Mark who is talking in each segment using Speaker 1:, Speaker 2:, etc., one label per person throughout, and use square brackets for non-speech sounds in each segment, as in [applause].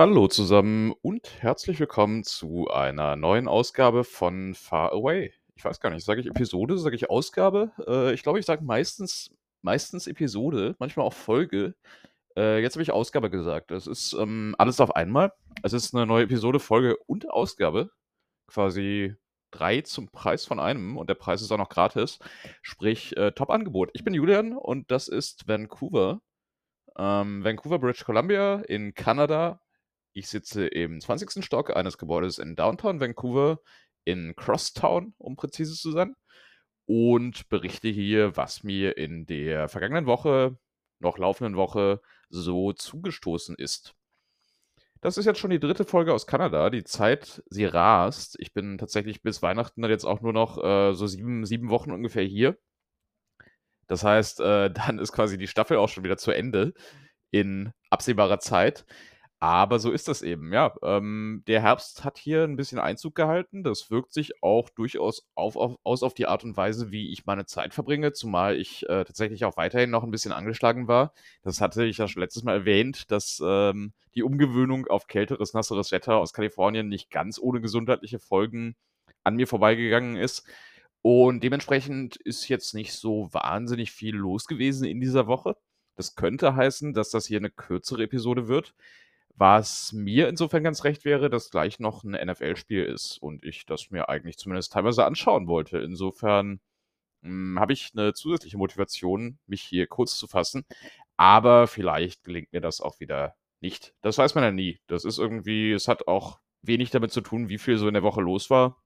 Speaker 1: Hallo zusammen und herzlich willkommen zu einer neuen Ausgabe von Far Away. Ich weiß gar nicht, sage ich Episode, sage ich Ausgabe? Äh, ich glaube, ich sage meistens meistens Episode, manchmal auch Folge. Äh, jetzt habe ich Ausgabe gesagt. Das ist, ähm, alles auf einmal. Es ist 'ne neue Episode, Folge und Ausgabe. Quasi 3 zum Preis von einem und der Preis ist auch noch gratis. Sprich, äh, Top-Angebot. Ich bin Julian und das ist Vancouver. Ähm, Vancouver, British Columbia in Kanada. Ich sitze im 20. Stock eines Gebäudes in Downtown Vancouver, in Crosstown, um präzise zu sein, und berichte hier, was mir in der vergangenen Woche, noch laufenden Woche, so zugestoßen ist. Das ist jetzt schon die dritte Folge aus Kanada. Die Zeit, sie rast. Ich bin tatsächlich bis Weihnachten dann jetzt auch nur noch äh, so sieben, sieben Wochen ungefähr hier. Das heißt, äh, [laughs] dann ist quasi die Staffel auch schon wieder zu Ende in absehbarer Zeit. Aber so ist das eben, ja. Ähm, der Herbst hat hier ein bisschen Einzug gehalten. Das wirkt sich auch durchaus auf, auf, aus auf die Art und Weise, wie ich meine Zeit verbringe, zumal ich äh, tatsächlich auch weiterhin noch ein bisschen angeschlagen war. Das hatte ich ja schon letztes Mal erwähnt, dass ähm, die Umgewöhnung auf kälteres, nasseres Wetter aus Kalifornien nicht ganz ohne gesundheitliche Folgen an mir vorbeigegangen ist. Und dementsprechend ist jetzt nicht so wahnsinnig viel los gewesen in dieser Woche. Das könnte heißen, dass das hier eine kürzere Episode wird. Was mir insofern ganz recht wäre, dass gleich noch ein NFL-Spiel ist und ich das mir eigentlich zumindest teilweise anschauen wollte. Insofern hm, habe ich eine zusätzliche Motivation, mich hier kurz zu fassen. Aber vielleicht gelingt mir das auch wieder nicht. Das weiß man ja nie. Das ist irgendwie, es hat auch wenig damit zu tun, wie viel so in der Woche los war.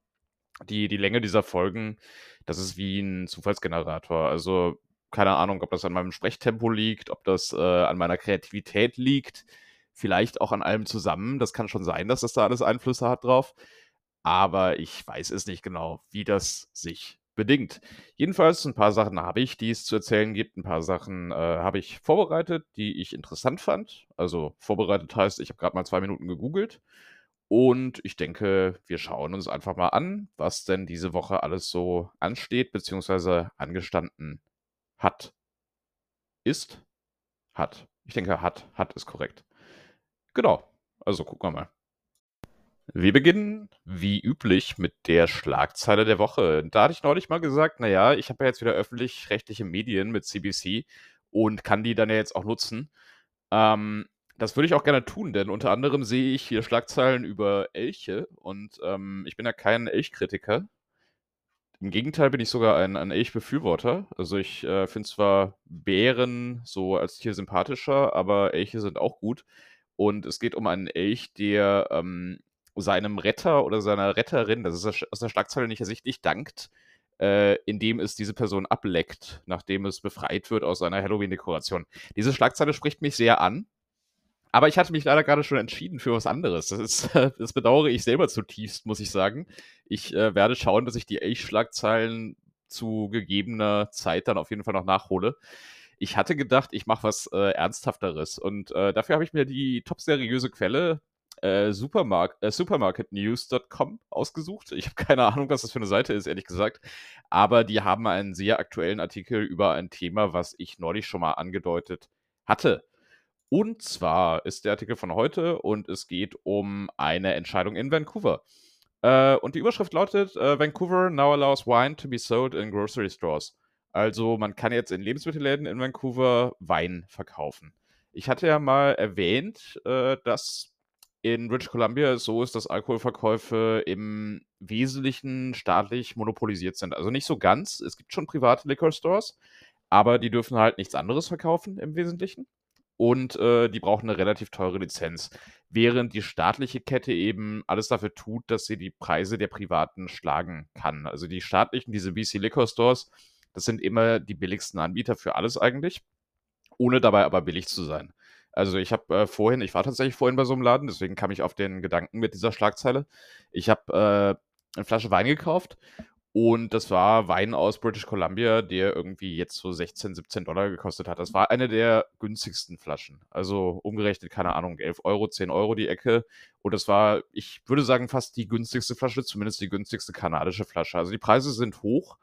Speaker 1: Die, die Länge dieser Folgen, das ist wie ein Zufallsgenerator. Also keine Ahnung, ob das an meinem Sprechtempo liegt, ob das äh, an meiner Kreativität liegt vielleicht auch an allem zusammen. Das kann schon sein, dass das da alles Einflüsse hat drauf. Aber ich weiß es nicht genau, wie das sich bedingt. Jedenfalls ein paar Sachen habe ich, die es zu erzählen gibt. Ein paar Sachen äh, habe ich vorbereitet, die ich interessant fand. Also vorbereitet heißt, ich habe gerade mal zwei Minuten gegoogelt. Und ich denke, wir schauen uns einfach mal an, was denn diese Woche alles so ansteht, beziehungsweise angestanden hat. Ist? Hat. Ich denke, hat. Hat ist korrekt. Genau. Also gucken wir mal. Wir beginnen wie üblich mit der Schlagzeile der Woche. Da hatte ich neulich mal gesagt, naja, ich habe ja jetzt wieder öffentlich-rechtliche Medien mit CBC und kann die dann ja jetzt auch nutzen. Ähm, das würde ich auch gerne tun, denn unter anderem sehe ich hier Schlagzeilen über Elche und ähm, ich bin ja kein Elchkritiker. Im Gegenteil bin ich sogar ein, ein Elchbefürworter. Also ich äh, finde zwar Bären so als Tier sympathischer, aber Elche sind auch gut. Und es geht um einen Elch, der ähm, seinem Retter oder seiner Retterin, das ist aus der Schlagzeile nicht ersichtlich, dankt, äh, indem es diese Person ableckt, nachdem es befreit wird aus seiner Halloween-Dekoration. Diese Schlagzeile spricht mich sehr an. Aber ich hatte mich leider gerade schon entschieden für was anderes. Das, ist, [laughs] das bedauere ich selber zutiefst, muss ich sagen. Ich äh, werde schauen, dass ich die Elch-Schlagzeilen zu gegebener Zeit dann auf jeden Fall noch nachhole ich hatte gedacht, ich mache was äh, Ernsthafteres. Und äh, dafür habe ich mir die top seriöse Quelle äh, Supermark äh, supermarketnews.com ausgesucht. Ich habe keine Ahnung, was das für eine Seite ist, ehrlich gesagt. Aber die haben einen sehr aktuellen Artikel über ein Thema, was ich neulich schon mal angedeutet hatte. Und zwar ist der Artikel von heute und es geht um eine Entscheidung in Vancouver. Äh, und die Überschrift lautet: äh, Vancouver now allows wine to be sold in grocery stores. Also man kann jetzt in Lebensmittelläden in Vancouver Wein verkaufen. Ich hatte ja mal erwähnt, äh, dass in British Columbia es so ist, dass Alkoholverkäufe im Wesentlichen staatlich monopolisiert sind. Also nicht so ganz. Es gibt schon private Liquor Stores, aber die dürfen halt nichts anderes verkaufen im Wesentlichen. Und äh, die brauchen eine relativ teure Lizenz. Während die staatliche Kette eben alles dafür tut, dass sie die Preise der Privaten schlagen kann. Also die staatlichen, diese BC Liquor Stores, das sind immer die billigsten Anbieter für alles eigentlich, ohne dabei aber billig zu sein. Also ich habe äh, vorhin, ich war tatsächlich vorhin bei so einem Laden, deswegen kam ich auf den Gedanken mit dieser Schlagzeile. Ich habe äh, eine Flasche Wein gekauft und das war Wein aus British Columbia, der irgendwie jetzt so 16, 17 Dollar gekostet hat. Das war eine der günstigsten Flaschen. Also umgerechnet, keine Ahnung, 11 Euro, 10 Euro die Ecke. Und das war, ich würde sagen, fast die günstigste Flasche, zumindest die günstigste kanadische Flasche. Also die Preise sind hoch.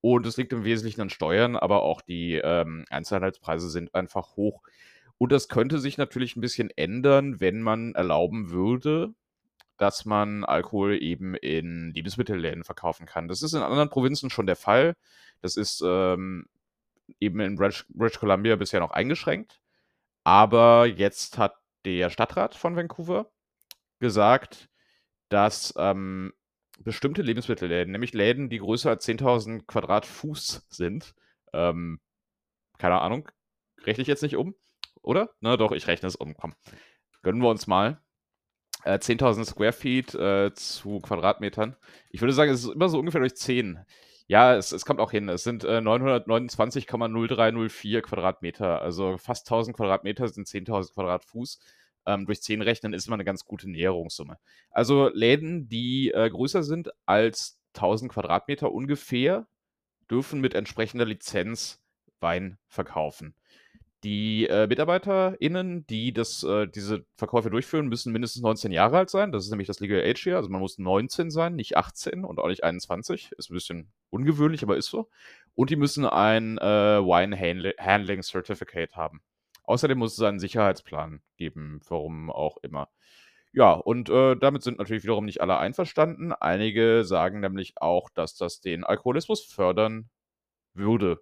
Speaker 1: Und es liegt im Wesentlichen an Steuern, aber auch die ähm, Einzelhandelspreise sind einfach hoch. Und das könnte sich natürlich ein bisschen ändern, wenn man erlauben würde, dass man Alkohol eben in Lebensmittelläden verkaufen kann. Das ist in anderen Provinzen schon der Fall. Das ist ähm, eben in British, Columbia bisher noch eingeschränkt. Aber jetzt hat der Stadtrat von Vancouver gesagt, dass ähm, bestimmte Lebensmittelläden, nämlich Läden, die größer als 10.000 Quadratfuß sind, ähm, keine Ahnung, rechne ich jetzt nicht um, oder? Na doch, ich rechne es um, komm. Gönnen wir uns mal. Äh, 10.000 Square Feet äh, zu Quadratmetern. Ich würde sagen, es ist immer so ungefähr durch 10. Ja, es, es kommt auch hin. Es sind äh, 929,0304 Quadratmeter. Also fast 1000 Quadratmeter sind 10.000 Quadratfuß. Ähm, durch 10 rechnen ist immer eine ganz gute Näherungssumme. Also Läden, die äh, größer sind als 1000 Quadratmeter ungefähr, dürfen mit entsprechender Lizenz Wein verkaufen. Die äh, MitarbeiterInnen, die das, äh, diese Verkäufe durchführen, müssen mindestens 19 Jahre alt sein. Das ist nämlich das Legal Age hier. Also man muss 19 sein, nicht 18 und auch nicht 21. Ist ein bisschen ungewöhnlich, aber ist so. Und die müssen ein äh, Wine Handling Certificate haben. Außerdem muss es einen Sicherheitsplan geben, warum auch immer. Ja, und äh, damit sind natürlich wiederum nicht alle einverstanden. Einige sagen nämlich auch, dass das den Alkoholismus fördern würde.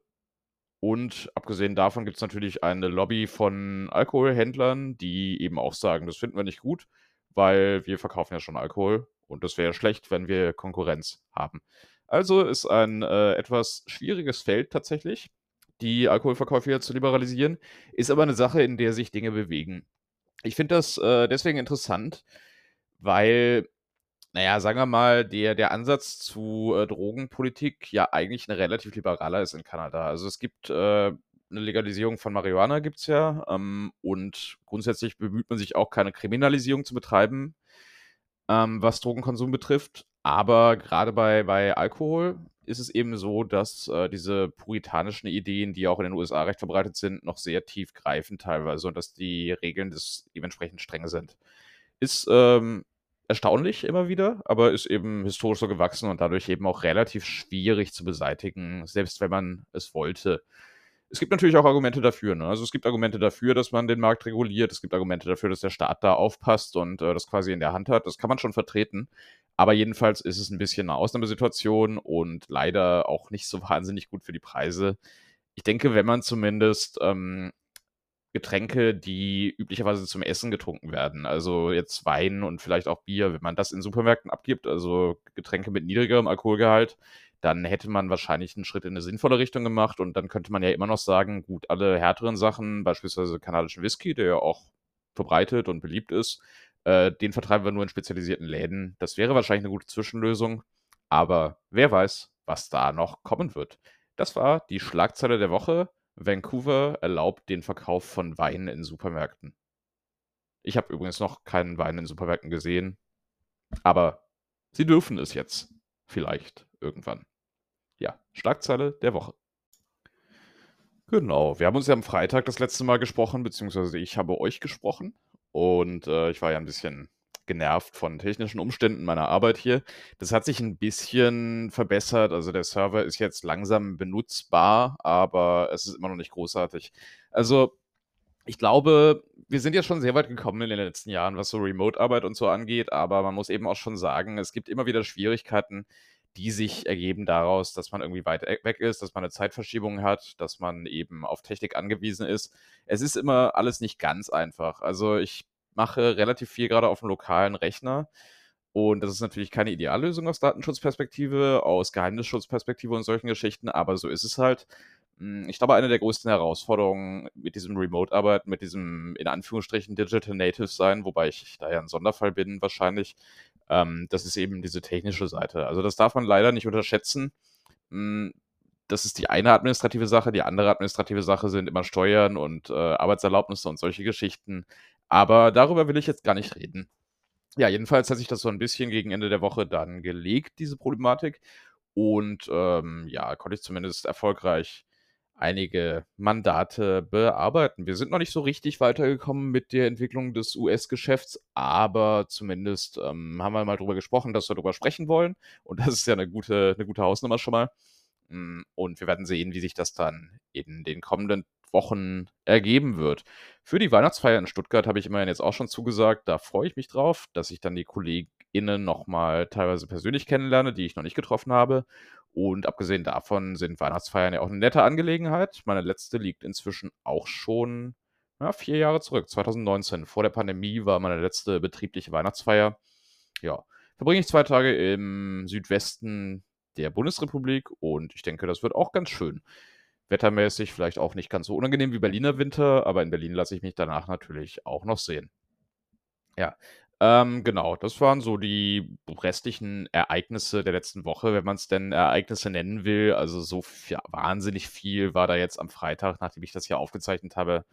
Speaker 1: Und abgesehen davon gibt es natürlich eine Lobby von Alkoholhändlern, die eben auch sagen, das finden wir nicht gut, weil wir verkaufen ja schon Alkohol und das wäre schlecht, wenn wir Konkurrenz haben. Also ist ein äh, etwas schwieriges Feld tatsächlich, die Alkoholverkäufe hier zu liberalisieren, ist aber eine Sache, in der sich Dinge bewegen. Ich finde das äh, deswegen interessant, weil naja, sagen wir mal, der der Ansatz zu, äh, Drogenpolitik ja eigentlich eine relativ liberaler ist in Kanada. Also, es gibt, äh, 'ne Legalisierung von Marihuana gibt's ja, ähm, und grundsätzlich bemüht man sich auch, keine Kriminalisierung zu betreiben, ähm, was Drogenkonsum betrifft. Aber gerade bei bei Alkohol ist es eben so, dass, äh, diese puritanischen Ideen, die auch in den USA recht verbreitet sind, noch sehr tief greifen teilweise und dass die Regeln des dementsprechend streng sind. Ist, ähm erstaunlich immer wieder, aber ist eben historisch so gewachsen und dadurch eben auch relativ schwierig zu beseitigen, selbst wenn man es wollte. Es gibt natürlich auch Argumente dafür. Ne? Also es gibt Argumente dafür, dass man den Markt reguliert. Es gibt Argumente dafür, dass der Staat da aufpasst und äh, das quasi in der Hand hat. Das kann man schon vertreten. Aber jedenfalls ist es ein bisschen eine Ausnahmesituation und leider auch nicht so [laughs] wahnsinnig gut für die Preise. Ich denke, wenn man zumindest ähm, Getränke, die üblicherweise zum Essen getrunken werden. Also jetzt Wein und vielleicht auch Bier, wenn man das in Supermärkten abgibt, also Getränke mit niedrigerem Alkoholgehalt, dann hätte man wahrscheinlich einen Schritt in eine sinnvolle Richtung gemacht und dann könnte man ja immer noch sagen, gut, alle härteren Sachen, beispielsweise kanadischen Whisky, der ja auch verbreitet und beliebt ist, äh, den vertreiben wir nur in spezialisierten Läden. Das wäre wahrscheinlich eine gute Zwischenlösung, aber wer weiß, was da noch kommen wird. Das war die Schlagzeile der Woche. Vancouver erlaubt den Verkauf von Wein in Supermärkten. Ich habe übrigens noch keinen Wein in Supermärkten gesehen, aber sie dürfen es jetzt. Vielleicht irgendwann. Schlagzeile der Woche. Genau, wir haben uns ja am Freitag das letzte Mal gesprochen, beziehungsweise ich habe euch gesprochen. Und äh, ich war ja ein bisschen genervt von technischen Umständen meiner Arbeit hier. Das hat sich ein bisschen verbessert. Also der Server ist jetzt langsam benutzbar, aber es ist immer noch nicht großartig. Also ich glaube, wir sind ja schon sehr weit gekommen in den letzten Jahren, was so Remote-Arbeit und so angeht, aber man muss eben auch schon sagen, es gibt immer wieder Schwierigkeiten, die sich ergeben daraus, dass man irgendwie weit e-, weg ist, dass man eine Zeitverschiebung hat, dass man eben auf Technik angewiesen ist. Es ist immer alles nicht ganz einfach. Also ich mache relativ viel gerade auf dem lokalen Rechner. Und das ist natürlich keine Ideallösung aus Datenschutzperspektive, aus Geheimnisschutzperspektive und solchen Geschichten, aber so ist es halt. Hm, ich glaube, eine der größten Herausforderungen mit diesem Remote-Arbeit, mit diesem in Anführungsstrichen Digital Native sein, wobei ich da ja ein Sonderfall bin wahrscheinlich, ähm, das ist eben diese technische Seite. Also das darf man leider nicht unterschätzen. Hm, das ist die eine administrative Sache. Die andere administrative Sache sind immer Steuern und äh, Arbeitserlaubnisse und solche Geschichten. Aber darüber will ich jetzt gar nicht reden. Ja, jedenfalls hat sich das so ein bisschen gegen Ende der Woche dann gelegt, diese Problematik. Und ähm, ja, konnte ich zumindest erfolgreich einige Mandate bearbeiten. Wir sind noch nicht so richtig weitergekommen mit der Entwicklung des US-Geschäfts, aber zumindest ähm, haben wir mal drüber gesprochen, dass wir darüber sprechen wollen. Und das ist ja eine gute, eine gute Hausnummer schon mal. Hm, und wir werden sehen, wie sich das dann in den kommenden Wochen ergeben wird. Für die Weihnachtsfeier in Stuttgart habe ich immerhin jetzt auch schon zugesagt. Da freue ich mich drauf, dass ich dann die KollegInnen nochmal teilweise persönlich kennenlerne, die ich noch nicht getroffen habe. Und abgesehen davon sind Weihnachtsfeiern ja auch eine nette Angelegenheit. Meine letzte liegt inzwischen auch schon ja, vier Jahre zurück. 2019, vor der Pandemie, war meine letzte betriebliche Weihnachtsfeier. Ja, verbringe ich zwei Tage im Südwesten der Bundesrepublik und ich denke, das wird auch ganz schön. Wettermäßig vielleicht auch nicht ganz so unangenehm wie Berliner Winter, aber in Berlin lasse ich mich danach natürlich auch noch sehen. Ja, ähm, genau, das waren so die restlichen Ereignisse der letzten Woche, wenn man es denn Ereignisse nennen will. Also so ja, wahnsinnig viel war da jetzt am Freitag, nachdem ich das hier aufgezeichnet habe,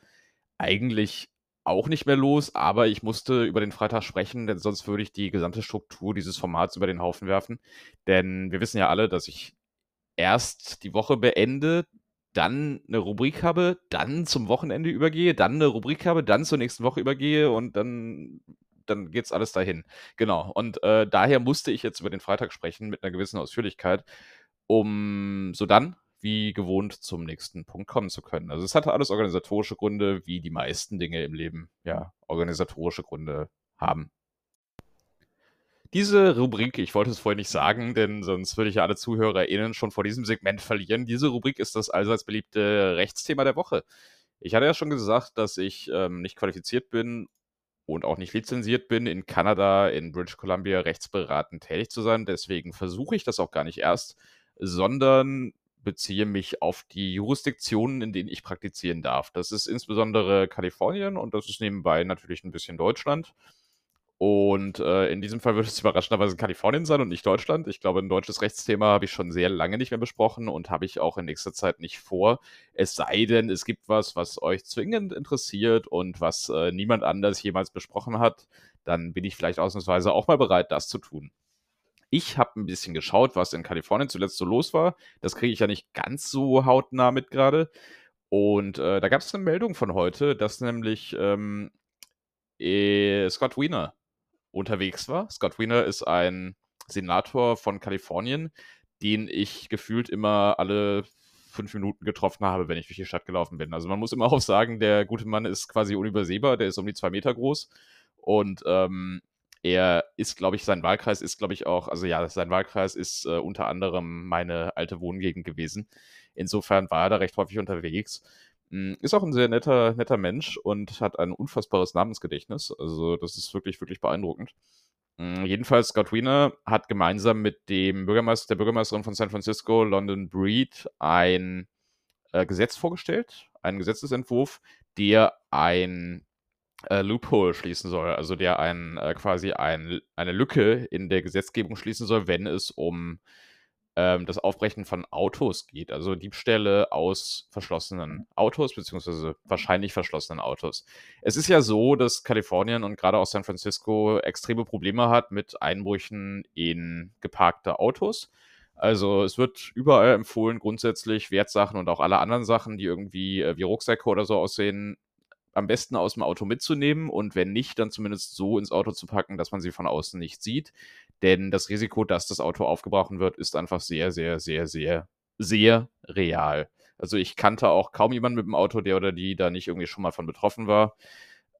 Speaker 1: eigentlich auch nicht mehr los, aber ich musste über den Freitag sprechen, denn sonst würde ich die gesamte Struktur dieses Formats über den Haufen werfen. Denn wir wissen ja alle, dass ich erst die Woche beende, dann eine Rubrik habe, dann zum Wochenende übergehe, dann eine Rubrik habe, dann zur nächsten Woche übergehe und dann, dann geht's alles dahin. Genau. Und äh, daher musste ich jetzt über den Freitag sprechen mit einer gewissen Ausführlichkeit, um so dann wie gewohnt zum nächsten Punkt kommen zu können. Also es hatte alles organisatorische Gründe, wie die meisten Dinge im Leben ja organisatorische Gründe haben. Diese Rubrik, ich wollte es vorher nicht sagen, denn sonst würde ich ja alle ZuhörerInnen schon vor diesem Segment verlieren. Diese Rubrik ist das allseits beliebte Rechtsthema der Woche. Ich hatte ja schon gesagt, dass ich ähm, nicht qualifiziert bin und auch nicht lizenziert bin, in Kanada, in British Columbia rechtsberatend tätig zu sein. Deswegen versuche ich das auch gar nicht erst, sondern beziehe mich auf die Jurisdiktionen, in denen ich praktizieren darf. Das ist insbesondere Kalifornien und das ist nebenbei natürlich ein bisschen Deutschland. Und äh, in diesem Fall wird es [laughs] überraschenderweise Kalifornien sein und nicht Deutschland. Ich glaube, ein deutsches Rechtsthema habe ich schon sehr lange nicht mehr besprochen und habe ich auch in nächster Zeit nicht vor. Es sei denn, es gibt was, was euch zwingend interessiert und was äh, niemand anders jemals besprochen hat, dann bin ich vielleicht ausnahmsweise auch mal bereit, das zu tun. Ich habe ein bisschen geschaut, was in Kalifornien zuletzt so los war. Das kriege ich ja nicht ganz so hautnah mit gerade. Und äh, da gab es eine Meldung von heute, dass nämlich ähm, äh, Scott Wiener unterwegs war. Scott Wiener ist ein Senator von Kalifornien, den ich gefühlt immer alle fünf Minuten getroffen habe, wenn ich durch die Stadt gelaufen bin. Also man muss immer [laughs] auch sagen, der gute Mann ist quasi unübersehbar, der ist um die zwei Meter groß und ähm, er ist, glaube ich, sein Wahlkreis ist, glaube ich, auch, also ja, sein Wahlkreis ist äh, unter anderem meine alte Wohngegend gewesen. Insofern war er da recht häufig unterwegs. Hm, ist auch ein sehr netter, netter Mensch und hat ein unfassbares Namensgedächtnis. Also, das ist wirklich, wirklich beeindruckend. Hm, jedenfalls, Scott Wiener hat gemeinsam mit dem Bürgermeister, der Bürgermeisterin von San Francisco, London Breed, ein äh, Gesetz vorgestellt, einen Gesetzesentwurf, der ein äh, Loophole schließen soll, also der ein, äh, quasi ein, eine Lücke in der Gesetzgebung schließen soll, wenn es um ähm, das Aufbrechen von Autos geht, also Diebstähle aus verschlossenen Autos, beziehungsweise wahrscheinlich verschlossenen Autos. Es ist ja so, dass Kalifornien und gerade auch San Francisco extreme Probleme hat mit Einbrüchen in geparkte Autos. Also es wird überall empfohlen, grundsätzlich Wertsachen und auch alle anderen Sachen, die irgendwie äh, wie Rucksäcke oder so aussehen, am besten aus dem Auto mitzunehmen und wenn nicht, dann zumindest so ins Auto zu packen, dass man sie von außen nicht sieht. Denn das Risiko, dass das Auto aufgebrochen wird, ist einfach sehr, sehr, sehr, sehr, sehr real. Also ich kannte auch kaum jemanden mit dem Auto, der oder die da nicht irgendwie schon mal von betroffen war.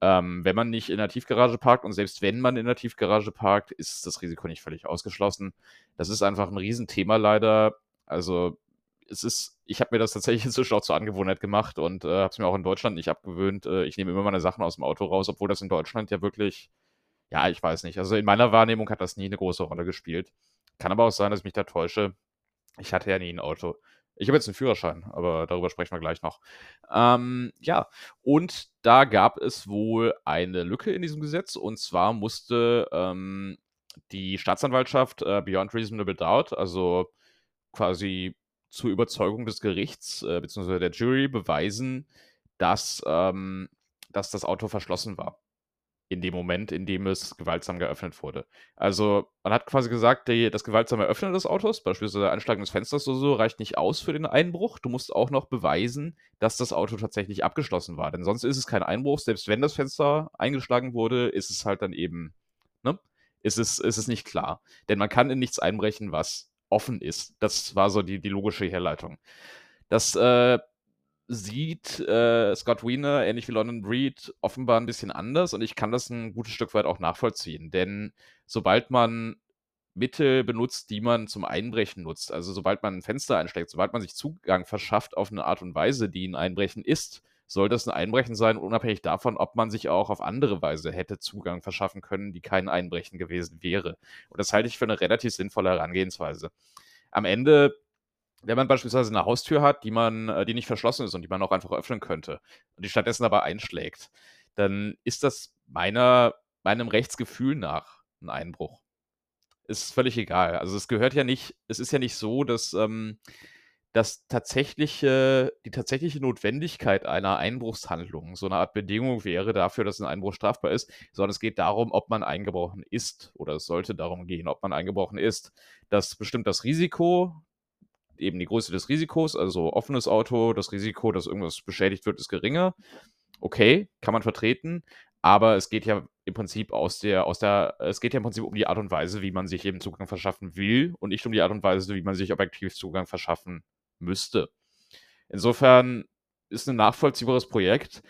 Speaker 1: Ähm, wenn man nicht in der Tiefgarage parkt und selbst wenn man in der Tiefgarage parkt, ist das Risiko nicht völlig ausgeschlossen. Das ist einfach ein Riesenthema leider. Also es ist, ich habe mir das tatsächlich [laughs] inzwischen auch zur Angewohnheit gemacht und äh, habe es mir auch in Deutschland nicht abgewöhnt. Äh, ich nehme immer meine Sachen aus dem Auto raus, obwohl das in Deutschland ja wirklich, ja, ich weiß nicht. Also in meiner Wahrnehmung hat das nie eine große Rolle gespielt. Kann aber auch sein, dass ich mich da täusche. Ich hatte ja nie ein Auto. Ich habe jetzt einen Führerschein, aber darüber sprechen wir gleich noch. Ähm, ja, und da gab es wohl eine Lücke in diesem Gesetz. Und zwar musste ähm, die Staatsanwaltschaft äh, Beyond Reasonable Doubt, also quasi zur Überzeugung des Gerichts äh, bzw. der Jury beweisen, dass, ähm, dass das Auto verschlossen war. In dem Moment, in dem es gewaltsam geöffnet wurde. Also, man hat quasi gesagt, die, das gewaltsame Öffnen des Autos, beispielsweise Einschlagen des Fensters oder so, reicht nicht aus für den Einbruch. Du musst auch noch beweisen, dass das Auto tatsächlich abgeschlossen war. Denn sonst ist es kein Einbruch. Selbst wenn das Fenster eingeschlagen wurde, ist es halt dann eben, ne? Ist es, ist es nicht klar. Denn man kann in nichts einbrechen, was offen ist. Das war so die, die logische Herleitung. Das äh, sieht äh, Scott Wiener, ähnlich wie London Breed, offenbar ein bisschen anders und ich kann das ein gutes Stück weit auch nachvollziehen. Denn sobald man Mittel benutzt, die man zum Einbrechen nutzt, also sobald man ein Fenster einschlägt, sobald man sich Zugang verschafft auf eine Art und Weise, die ein Einbrechen ist, soll das ein Einbrechen sein, unabhängig davon, ob man sich auch auf andere Weise hätte Zugang verschaffen können, die kein Einbrechen gewesen wäre. Und das halte ich für eine relativ sinnvolle Herangehensweise. Am Ende wenn man beispielsweise eine Haustür hat, die man, äh, die nicht verschlossen ist und die man auch einfach öffnen könnte und die stattdessen aber einschlägt, dann ist das meiner, meinem Rechtsgefühl nach ein Einbruch. Ist völlig egal. Also es gehört ja nicht, es ist ja nicht so, dass ähm, das tatsächliche, die tatsächliche Notwendigkeit einer Einbruchshandlung so eine Art Bedingung wäre dafür, dass ein Einbruch strafbar ist, sondern es geht darum, ob man eingebrochen ist oder es sollte darum gehen, ob man eingebrochen ist. Das bestimmt das Risiko, eben die Größe des Risikos, also offenes Auto, das Risiko, dass irgendwas beschädigt wird, ist geringer. Okay, kann man vertreten, aber es geht ja im Prinzip aus der, aus der, es geht ja im Prinzip um die Art und Weise, wie man sich eben Zugang verschaffen will und nicht um die Art und Weise, wie man sich objektiv Zugang verschaffen müsste. Insofern ist ein nachvollziehbares Projekt.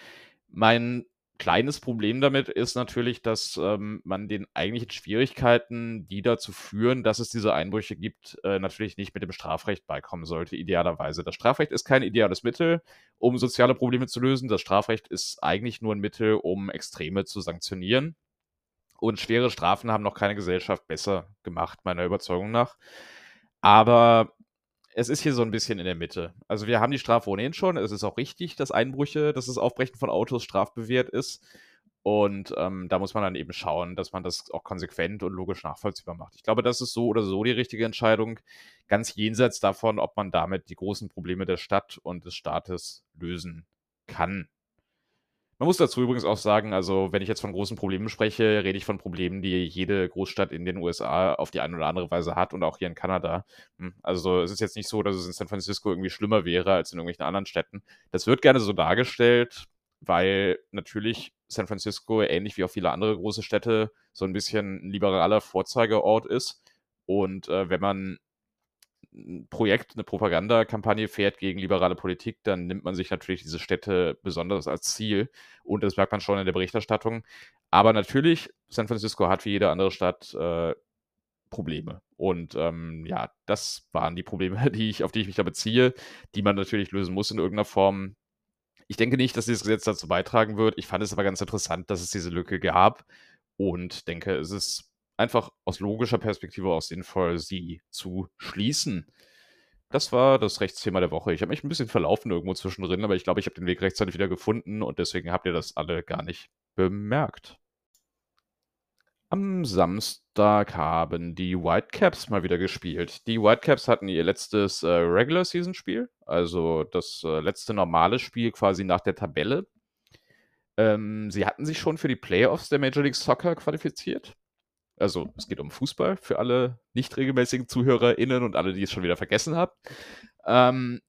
Speaker 1: Mein kleines Problem damit ist natürlich, dass ähm, man den eigentlichen Schwierigkeiten, die dazu führen, dass es diese Einbrüche gibt, äh, natürlich nicht mit dem Strafrecht beikommen sollte, idealerweise. Das Strafrecht ist kein ideales Mittel, um soziale Probleme zu lösen. Das Strafrecht ist eigentlich nur ein Mittel, um Extreme zu sanktionieren. Und schwere Strafen haben noch keine Gesellschaft besser gemacht, meiner Überzeugung nach. Aber es ist hier so ein bisschen in der Mitte. Also wir haben die Strafe ohnehin schon. Es ist auch richtig, dass Einbrüche, dass das Aufbrechen von Autos strafbewehrt ist. Und ähm, da muss man dann eben schauen, dass man das auch konsequent und logisch nachvollziehbar macht. Ich glaube, das ist so oder so die richtige Entscheidung, ganz jenseits davon, ob man damit die großen Probleme der Stadt und des Staates lösen kann. Man muss dazu übrigens auch sagen, also wenn ich jetzt von großen Problemen spreche, rede ich von Problemen, die jede Großstadt in den USA auf die eine oder andere Weise hat und auch hier in Kanada. Hm, also es ist jetzt nicht so, dass es in San Francisco irgendwie schlimmer wäre als in irgendwelchen anderen Städten. Das wird gerne so dargestellt, weil natürlich San Francisco, ähnlich wie auch viele andere große Städte, so ein bisschen ein liberaler Vorzeigeort ist. Und äh, wenn man ein Projekt, eine Propagandakampagne fährt gegen liberale Politik, dann nimmt man sich natürlich diese Städte besonders als Ziel. Und das merkt man schon in der Berichterstattung. Aber natürlich, San Francisco hat wie jede andere Stadt äh, Probleme. Und ähm, ja, das waren die Probleme, [laughs] die ich, auf die ich mich da beziehe, die man natürlich lösen muss in irgendeiner Form. Ich denke nicht, dass dieses Gesetz dazu beitragen wird. Ich fand es aber ganz interessant, dass es diese Lücke gab und denke, es ist einfach aus logischer Perspektive auch sinnvoll, sie zu schließen. Das war das Rechtsthema der Woche. Ich habe mich ein bisschen verlaufen irgendwo zwischendrin, aber ich glaube, ich habe den Weg rechtzeitig wieder gefunden und deswegen habt ihr das alle gar nicht bemerkt. Am Samstag haben die Whitecaps mal wieder gespielt. Die Whitecaps hatten ihr letztes äh, Regular Season Spiel, also das äh, letzte normale Spiel quasi nach der Tabelle. Ähm, sie hatten sich schon für die Playoffs der Major League Soccer qualifiziert. Also es geht um Fußball für alle nicht regelmäßigen ZuhörerInnen und alle, die es schon wieder vergessen haben. Ähm,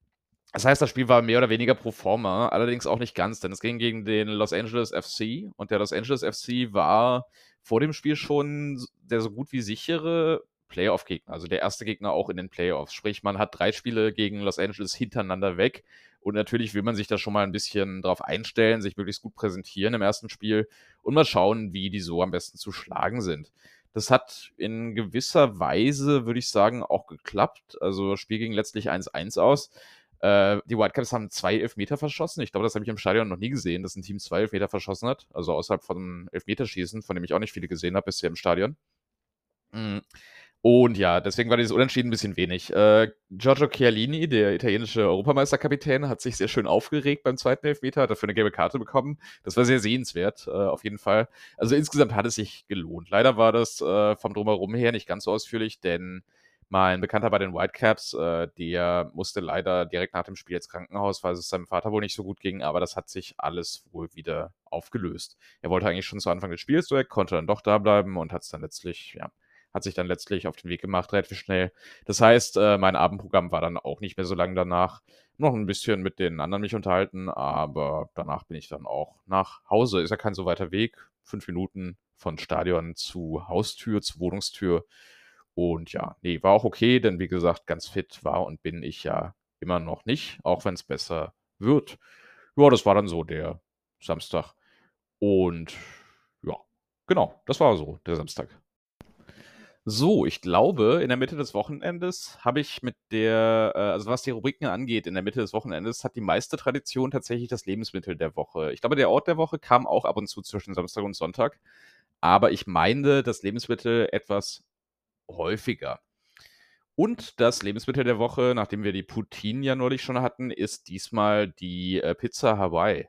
Speaker 1: das heißt, das Spiel war mehr oder weniger pro forma, allerdings auch nicht ganz, denn es ging gegen den Los Angeles FC und der Los Angeles FC war vor dem Spiel schon der so gut wie sichere Playoff-Gegner, also der erste Gegner auch in den Playoffs. Sprich, man hat drei Spiele gegen Los Angeles hintereinander weg und natürlich will man sich da schon mal ein bisschen drauf einstellen, sich möglichst gut präsentieren im ersten Spiel und mal schauen, wie die so am besten zu schlagen sind. Das hat in gewisser Weise, würde ich sagen, auch geklappt. Also das Spiel ging letztlich 1-1 aus. Äh, die Whitecaps haben zwei Elfmeter verschossen. Ich glaube, das habe ich im Stadion noch nie gesehen, dass ein Team zwei Elfmeter verschossen hat. Also außerhalb von Elfmeterschießen, von dem ich auch nicht viele gesehen habe bisher im Stadion. Mhm. Und ja, deswegen war dieses Unentschieden ein bisschen wenig. Äh, Giorgio Chialini, der italienische Europameisterkapitän, hat sich sehr schön aufgeregt beim zweiten Elfmeter, hat dafür eine gelbe Karte bekommen. Das war sehr sehenswert, äh, auf jeden Fall. Also insgesamt hat es sich gelohnt. Leider war das äh, vom Drumherum her nicht ganz so ausführlich, denn mein Bekannter bei den Whitecaps, äh, der musste leider direkt nach dem Spiel ins Krankenhaus, weil es seinem Vater wohl nicht so gut ging, aber das hat sich alles wohl wieder aufgelöst. Er wollte eigentlich schon zu Anfang des Spiels weg, konnte dann doch da bleiben und hat es dann letztlich, ja, hat sich dann letztlich auf den Weg gemacht, relativ schnell. Das heißt, äh, mein Abendprogramm war dann auch nicht mehr so lange danach. Noch ein bisschen mit den anderen mich unterhalten, aber danach bin ich dann auch nach Hause. Ist ja kein so weiter Weg. Fünf Minuten von Stadion zu Haustür, zu Wohnungstür. Und ja, nee, war auch okay, denn wie gesagt, ganz fit war und bin ich ja immer noch nicht, auch wenn es besser wird. Ja, das war dann so der Samstag. Und ja, genau, das war so der Samstag. So, ich glaube, in der Mitte des Wochenendes habe ich mit der, äh, also was die Rubriken angeht, in der Mitte des Wochenendes hat die meiste Tradition tatsächlich das Lebensmittel der Woche. Ich glaube, der Ort der Woche kam auch ab und zu zwischen Samstag und Sonntag, aber ich meine das Lebensmittel etwas häufiger. Und das Lebensmittel der Woche, nachdem wir die Poutine ja neulich schon hatten, ist diesmal die äh, Pizza Hawaii.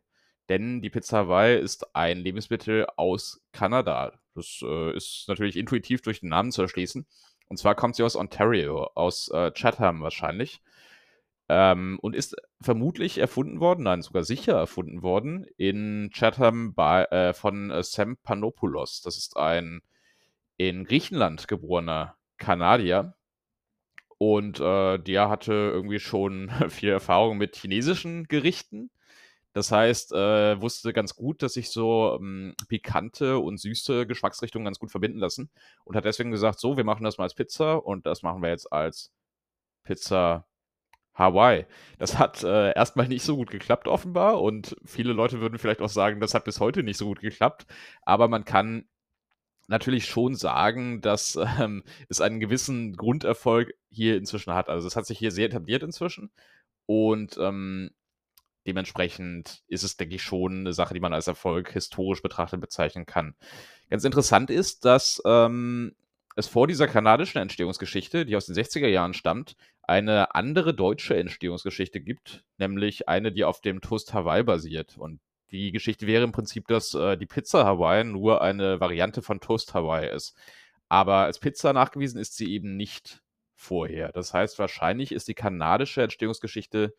Speaker 1: Denn die Pizza Hawaii ist ein Lebensmittel aus Kanada. Das äh, ist natürlich intuitiv durch den Namen zu erschließen. Und zwar kommt sie aus Ontario, aus äh, Chatham wahrscheinlich. Ähm, und ist vermutlich erfunden worden, nein, sogar sicher erfunden worden, in Chatham bei, äh, von äh, Sam Panopoulos. Das ist ein in Griechenland geborener Kanadier, und äh, der hatte irgendwie schon [laughs] viel Erfahrung mit chinesischen Gerichten. Das heißt, äh, wusste ganz gut, dass sich so ähm, pikante und süße Geschmacksrichtungen ganz gut verbinden lassen. Und hat deswegen gesagt, so, wir machen das mal als Pizza und das machen wir jetzt als Pizza Hawaii. Das hat äh, erstmal nicht so gut geklappt, offenbar. Und viele Leute würden vielleicht auch sagen, das hat bis heute nicht so gut geklappt. Aber man kann natürlich schon sagen, dass ähm, es einen gewissen Grunderfolg hier inzwischen hat. Also es hat sich hier sehr etabliert inzwischen und ähm, dementsprechend ist es, denke ich, schon eine Sache, die man als Erfolg historisch betrachtet bezeichnen kann. Ganz interessant ist, dass ähm, es vor dieser kanadischen Entstehungsgeschichte, die aus den 60er Jahren stammt, eine andere deutsche Entstehungsgeschichte gibt, nämlich eine, die auf dem Toast Hawaii basiert. Und die Geschichte wäre im Prinzip, dass äh, die Pizza Hawaii nur eine Variante von Toast Hawaii ist. Aber als Pizza nachgewiesen ist sie eben nicht vorher. Das heißt, wahrscheinlich ist die kanadische Entstehungsgeschichte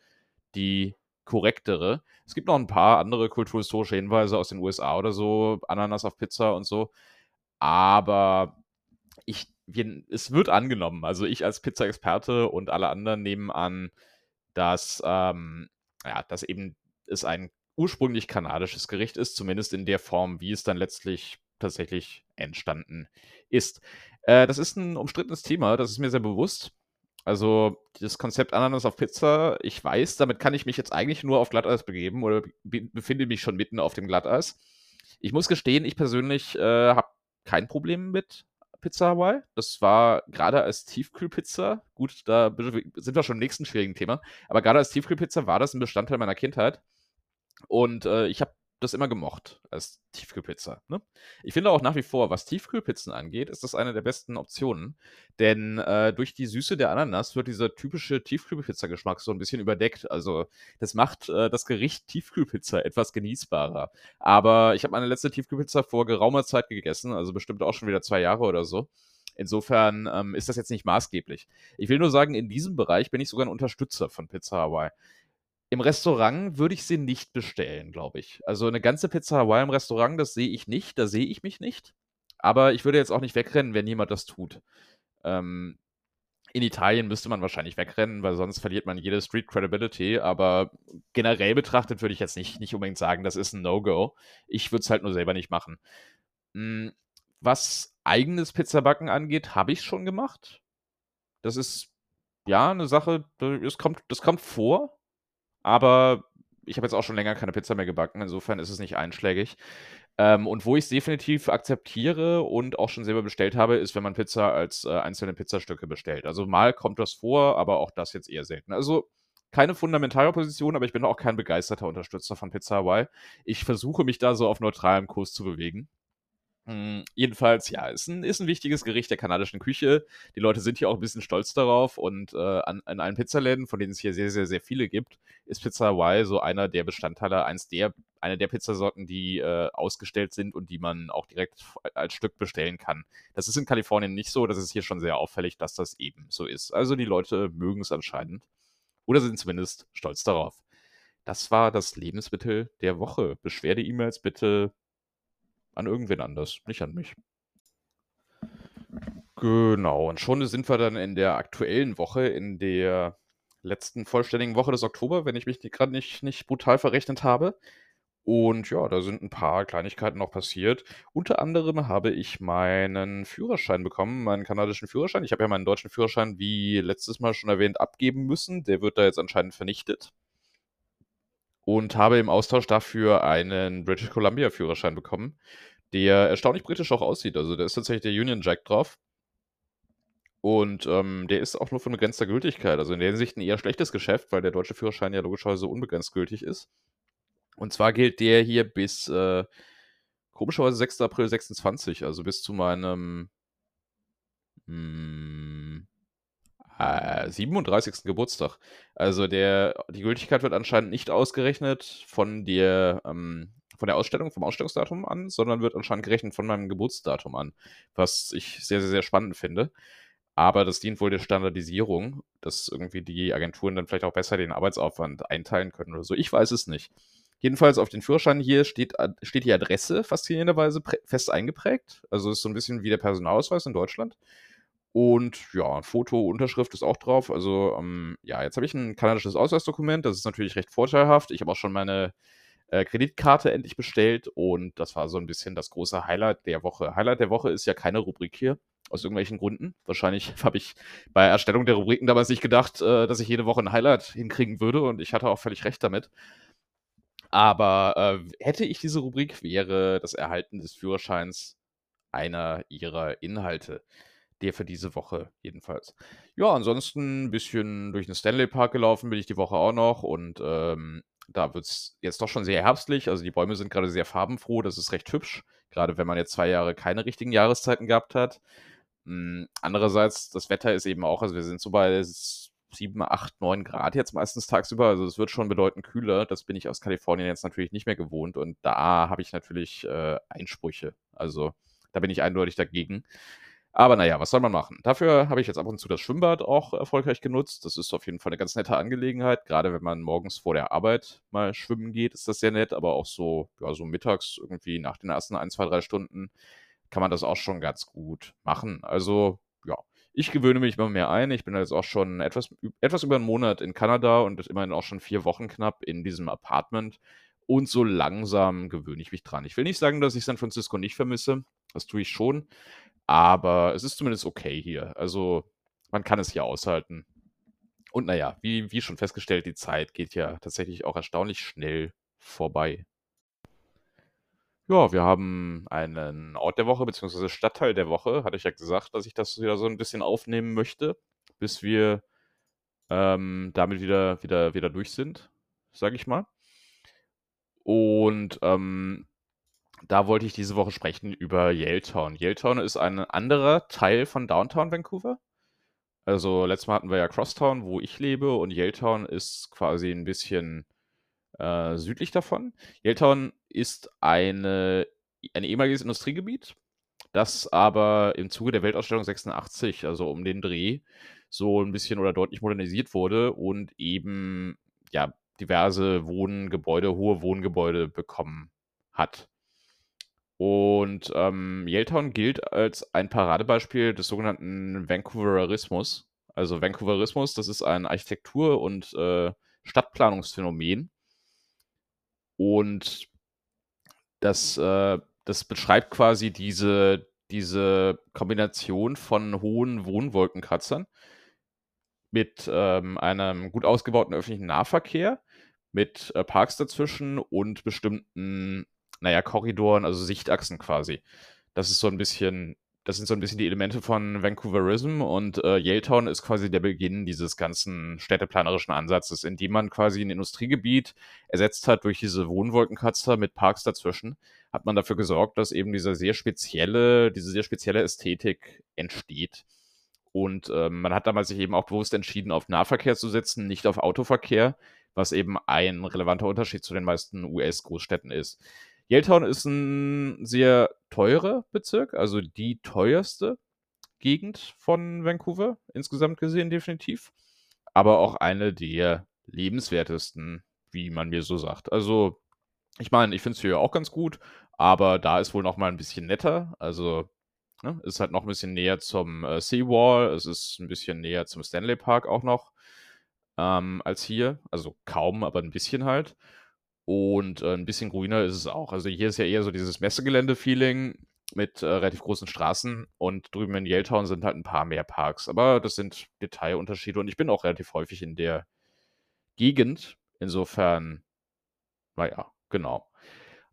Speaker 1: die korrektere. Es gibt noch ein paar andere kulturhistorische Hinweise aus den USA oder so, Ananas auf Pizza und so. Aber ich, es wird angenommen. Also ich als Pizza-Experte und alle anderen nehmen an, dass, ähm, ja, dass eben es ein ursprünglich kanadisches Gericht ist, zumindest in der Form, wie es dann letztlich tatsächlich entstanden ist. Äh, das ist ein umstrittenes Thema, das ist mir sehr bewusst. Also das Konzept Ananas auf Pizza, ich weiß, damit kann ich mich jetzt eigentlich nur auf Glatteis begeben oder be befinde mich schon mitten auf dem Glatteis. Ich muss gestehen, ich persönlich äh, habe kein Problem mit Pizza Hawaii. Das war gerade als Tiefkühlpizza, gut, da sind wir schon im nächsten schwierigen Thema, aber gerade als Tiefkühlpizza war das ein Bestandteil meiner Kindheit. Und äh, ich habe das immer gemocht als Tiefkühlpizza. Ne? Ich finde auch nach wie vor, was Tiefkühlpizzen angeht, ist das eine der besten Optionen. Denn äh, durch die Süße der Ananas wird dieser typische Tiefkühlpizza-Geschmack so ein bisschen überdeckt. Also das macht äh, das Gericht Tiefkühlpizza etwas genießbarer. Aber ich habe meine letzte Tiefkühlpizza vor geraumer Zeit gegessen, also bestimmt auch schon wieder zwei Jahre oder so. Insofern ähm, ist das jetzt nicht maßgeblich. Ich will nur sagen, in diesem Bereich bin ich sogar ein Unterstützer von Pizza Hawaii. Im Restaurant würde ich sie nicht bestellen, glaube ich. Also eine ganze Pizza Hawaii im Restaurant, das sehe ich nicht, da sehe ich mich nicht. Aber ich würde jetzt auch nicht wegrennen, wenn jemand das tut. Ähm, in Italien müsste man wahrscheinlich wegrennen, weil sonst verliert man jede Street Credibility. Aber generell betrachtet würde ich jetzt nicht, nicht unbedingt sagen, das ist ein No-Go. Ich würde es halt nur selber nicht machen. Hm, was eigenes Pizzabacken angeht, habe ich schon gemacht. Das ist ja eine Sache, das kommt, das kommt vor. Aber ich habe jetzt auch schon länger keine Pizza mehr gebacken, insofern ist es nicht einschlägig. Ähm, und wo ich es definitiv akzeptiere und auch schon selber bestellt habe, ist, wenn man Pizza als äh, einzelne Pizzastücke bestellt. Also mal kommt das vor, aber auch das jetzt eher selten. Also keine fundamentale Position, aber ich bin auch kein begeisterter Unterstützer von Pizza Hawaii. Ich versuche mich da so auf neutralem Kurs zu bewegen. Hm, jedenfalls, ja, ist ein, ist ein wichtiges Gericht der kanadischen Küche. Die Leute sind hier auch ein bisschen stolz darauf und äh, an, an allen Pizzaläden, von denen es hier sehr, sehr, sehr viele gibt, ist Pizza Hawaii so einer der Bestandteile, eins der, eine der Pizzasorten, die äh, ausgestellt sind und die man auch direkt als Stück bestellen kann. Das ist in Kalifornien nicht so, das ist hier schon sehr auffällig, dass das eben so ist. Also die Leute mögen es anscheinend oder sind zumindest stolz darauf. Das war das Lebensmittel der Woche. Beschwerde-E-Mails bitte an irgendwen anders, nicht an mich. Genau, und schon sind wir dann in der aktuellen Woche, in der letzten vollständigen Woche des Oktober, wenn ich mich gerade nicht, nicht brutal verrechnet habe. Und ja, da sind ein paar Kleinigkeiten noch passiert. Unter anderem habe ich meinen Führerschein bekommen, meinen kanadischen Führerschein. Ich habe ja meinen deutschen Führerschein, wie letztes Mal schon erwähnt, abgeben müssen. Der wird da jetzt anscheinend vernichtet. Und habe im Austausch dafür einen British Columbia Führerschein bekommen, der erstaunlich britisch auch aussieht. Also, da ist tatsächlich der Union Jack drauf. Und, ähm, der ist auch nur von begrenzter Gültigkeit. Also, in der Hinsicht 'n eher schlechtes Geschäft, weil der deutsche Führerschein ja logischerweise unbegrenzt gültig ist. Und zwar gilt der hier bis, äh, komischerweise 6. April 26, also bis zu meinem hm, äh, 37. Geburtstag. Also, der die Gültigkeit wird anscheinend nicht ausgerechnet von der ähm, von der Ausstellung vom Ausstellungsdatum an, sondern wird anscheinend gerechnet von meinem Geburtsdatum an, was ich sehr, sehr, sehr spannend finde. Aber das dient wohl der Standardisierung, dass irgendwie die Agenturen dann vielleicht auch besser den Arbeitsaufwand einteilen können oder so. Ich weiß es nicht. Jedenfalls auf den Führerschein hier steht, steht die Adresse faszinierenderweise fest eingeprägt. Also ist so ein bisschen wie der Personalausweis in Deutschland. Und ja, Foto, Unterschrift ist auch drauf. Also ähm, ja, jetzt habe ich ein kanadisches Ausweisdokument. Das ist natürlich recht vorteilhaft. Ich habe auch schon meine äh, Kreditkarte endlich bestellt und das war so ein bisschen das große Highlight der Woche. Highlight der Woche ist ja keine Rubrik hier, aus irgendwelchen Gründen. Wahrscheinlich [laughs] habe ich bei Erstellung der Rubriken damals nicht gedacht, äh, dass ich jede Woche ein Highlight hinkriegen würde und ich hatte auch völlig recht damit. Aber äh, hätte ich diese Rubrik, wäre das Erhalten des Führerscheins einer ihrer Inhalte. Der für diese Woche jedenfalls. Ja, ansonsten ein bisschen durch den Stanley Park gelaufen bin ich die Woche auch noch und ähm, da wird es jetzt doch schon sehr herbstlich. Also die Bäume sind gerade sehr farbenfroh, das ist recht hübsch, gerade wenn man jetzt zwei Jahre keine richtigen Jahreszeiten gehabt hat. Hm, andererseits, das Wetter ist eben auch, also wir sind so bei 7, 8, 9 Grad jetzt meistens tagsüber. Also es wird schon bedeutend kühler. Das bin ich aus Kalifornien jetzt natürlich nicht mehr gewohnt. Und da habe ich natürlich äh, Einsprüche. Also da bin ich eindeutig dagegen. Aber naja, was soll man machen? Dafür habe ich jetzt ab und zu das Schwimmbad auch erfolgreich genutzt. Das ist auf jeden Fall eine ganz nette Angelegenheit. Gerade wenn man morgens vor der Arbeit mal schwimmen geht, ist das sehr nett. Aber auch so, ja, so mittags irgendwie nach den ersten ein, zwei, drei Stunden kann man das auch schon ganz gut machen. Also ja, ich gewöhne mich immer mehr ein. Ich bin jetzt auch schon etwas, etwas über einen Monat in Kanada und immerhin auch schon vier Wochen knapp in diesem Apartment. Und so langsam gewöhne ich mich dran. Ich will nicht sagen, dass ich San Francisco nicht vermisse. Das tue ich schon. Aber es ist zumindest okay hier. Also man kann es hier aushalten. Und naja, wie, wie schon festgestellt, die Zeit geht ja tatsächlich auch erstaunlich schnell vorbei. Ja, wir haben einen Ort der Woche, beziehungsweise Stadtteil der Woche. Hatte ich ja gesagt, dass ich das wieder so ein bisschen aufnehmen möchte, bis wir ähm, damit wieder, wieder, wieder durch sind, sage ich mal. Und ähm, da wollte ich diese Woche sprechen über Yaletown. Yaletown ist ein anderer Teil von Downtown Vancouver. Also letztes Mal hatten wir ja Crosstown, wo ich lebe, und Yaletown ist quasi ein bisschen äh, südlich davon. Yaletown ist eine, ein ehemaliges Industriegebiet, das aber im Zuge der Weltausstellung 86, also um den Dreh, so ein bisschen oder deutlich modernisiert wurde und eben ja diverse Wohngebäude, hohe Wohngebäude bekommen hat. Und ähm, Yaletown gilt als ein Paradebeispiel des sogenannten Vancouverismus. Also Vancouverismus, das ist ein Architektur- und äh, Stadtplanungsphänomen. Und das, äh, das beschreibt quasi diese, diese Kombination von hohen Wohnwolkenkratzern mit ähm, einem gut ausgebauten öffentlichen Nahverkehr, mit äh, Parks dazwischen und bestimmten naja, Korridoren, also Sichtachsen quasi. Das ist so ein bisschen, das sind so ein bisschen die Elemente von Vancouverism und äh, Yaletown ist quasi der Beginn dieses ganzen städteplanerischen Ansatzes, in dem man quasi ein Industriegebiet ersetzt hat durch diese Wohnwolkenkratzer mit Parks dazwischen, hat man dafür gesorgt, dass eben diese sehr spezielle, diese sehr spezielle Ästhetik entsteht. Und äh, man hat damals sich eben auch bewusst entschieden, auf Nahverkehr zu setzen, nicht auf Autoverkehr, was eben ein relevanter Unterschied zu den meisten US-Großstädten ist. Yaletown ist ein sehr teurer Bezirk, also die teuerste Gegend von Vancouver, insgesamt gesehen definitiv. Aber auch eine der lebenswertesten, wie man mir so sagt. Also, ich meine, ich finde es hier auch ganz gut, aber da ist wohl noch mal ein bisschen netter. Also, ne, ist halt noch ein bisschen näher zum äh, Seawall, es ist ein bisschen näher zum Stanley Park auch noch ähm, als hier. Also kaum, aber ein bisschen halt. Und äh, ein bisschen grüner ist es auch. Also hier ist ja eher so dieses Messegelände-Feeling mit äh, relativ großen Straßen und drüben in Yaletown sind halt ein paar mehr Parks. Aber das sind Detailunterschiede und ich bin auch relativ häufig in der Gegend. Insofern, Na ja, genau.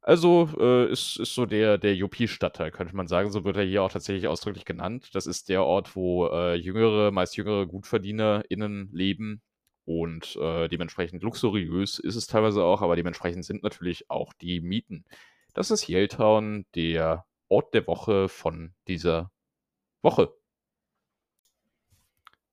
Speaker 1: Also, äh, ist ist so der der Yuppie-Stadtteil, könnte man sagen. So wird er hier auch tatsächlich ausdrücklich genannt. Das ist der Ort, wo, äh, jüngere meist jüngere GutverdienerInnen leben und, äh, dementsprechend luxuriös ist es teilweise auch, aber dementsprechend sind natürlich auch die Mieten. Das ist Yaletown, der Ort der Woche von dieser Woche.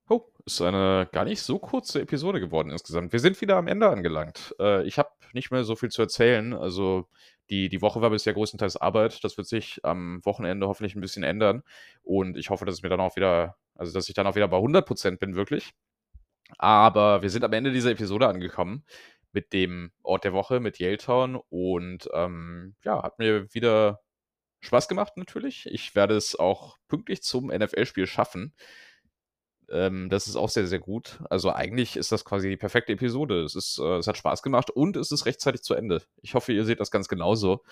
Speaker 1: Oh, ist eine gar nicht so kurze Episode geworden insgesamt. Wir sind wieder am Ende angelangt. Äh, ich habe nicht mehr so viel zu erzählen. Also die, die Woche war bisher größtenteils Arbeit. Das wird sich am Wochenende hoffentlich ein bisschen ändern. Und ich hoffe, dass es mir dann auch wieder, also dass ich dann auch wieder bei 100% bin, wirklich. Aber wir sind am Ende dieser Episode angekommen mit dem Ort der Woche, mit Yaletown. Und ähm, ja, hat mir wieder Spaß gemacht natürlich. Ich werde es auch pünktlich zum NFL-Spiel schaffen. Ähm, das ist auch sehr, sehr gut. Also eigentlich ist das quasi die perfekte Episode. Es, ist, äh, es hat Spaß gemacht und es ist rechtzeitig zu Ende. Ich hoffe, ihr seht das ganz genauso.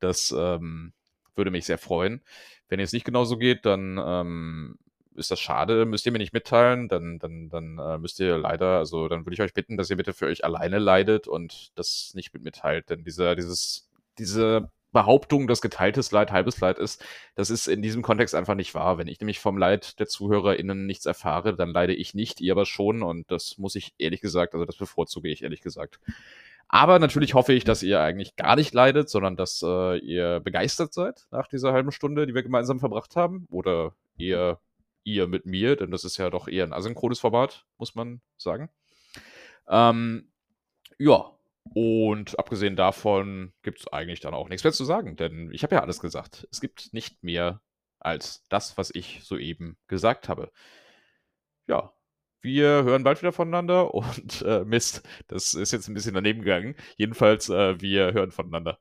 Speaker 1: Das ähm, würde mich sehr freuen. Wenn es nicht genauso geht, dann ähm, ist das schade, müsst ihr mir nicht mitteilen, dann, dann, dann äh, müsst ihr leider, also dann würde ich euch bitten, dass ihr bitte für euch alleine leidet und das nicht mit mitteilt. Denn dieser, dieses, diese Behauptung, dass geteiltes Leid halbes Leid ist, das ist in diesem Kontext einfach nicht wahr. Wenn ich nämlich vom Leid der ZuhörerInnen nichts erfahre, dann leide ich nicht, ihr aber schon und das muss ich ehrlich gesagt, also das bevorzuge ich ehrlich gesagt. Aber natürlich hoffe ich, dass ihr eigentlich gar nicht leidet, sondern dass äh, ihr begeistert seid nach dieser halben Stunde, die wir gemeinsam verbracht haben. Oder eher ihr mit mir, denn das ist ja doch eher ein asynchrones Format, muss man sagen. Ähm, ja, und abgesehen davon gibt es eigentlich dann auch nichts mehr zu sagen, denn ich habe ja alles gesagt. Es gibt nicht mehr als das, was ich soeben gesagt habe. Ja, wir hören bald wieder voneinander [laughs] und äh, Mist, das ist jetzt ein bisschen daneben gegangen. Jedenfalls, äh, wir hören voneinander.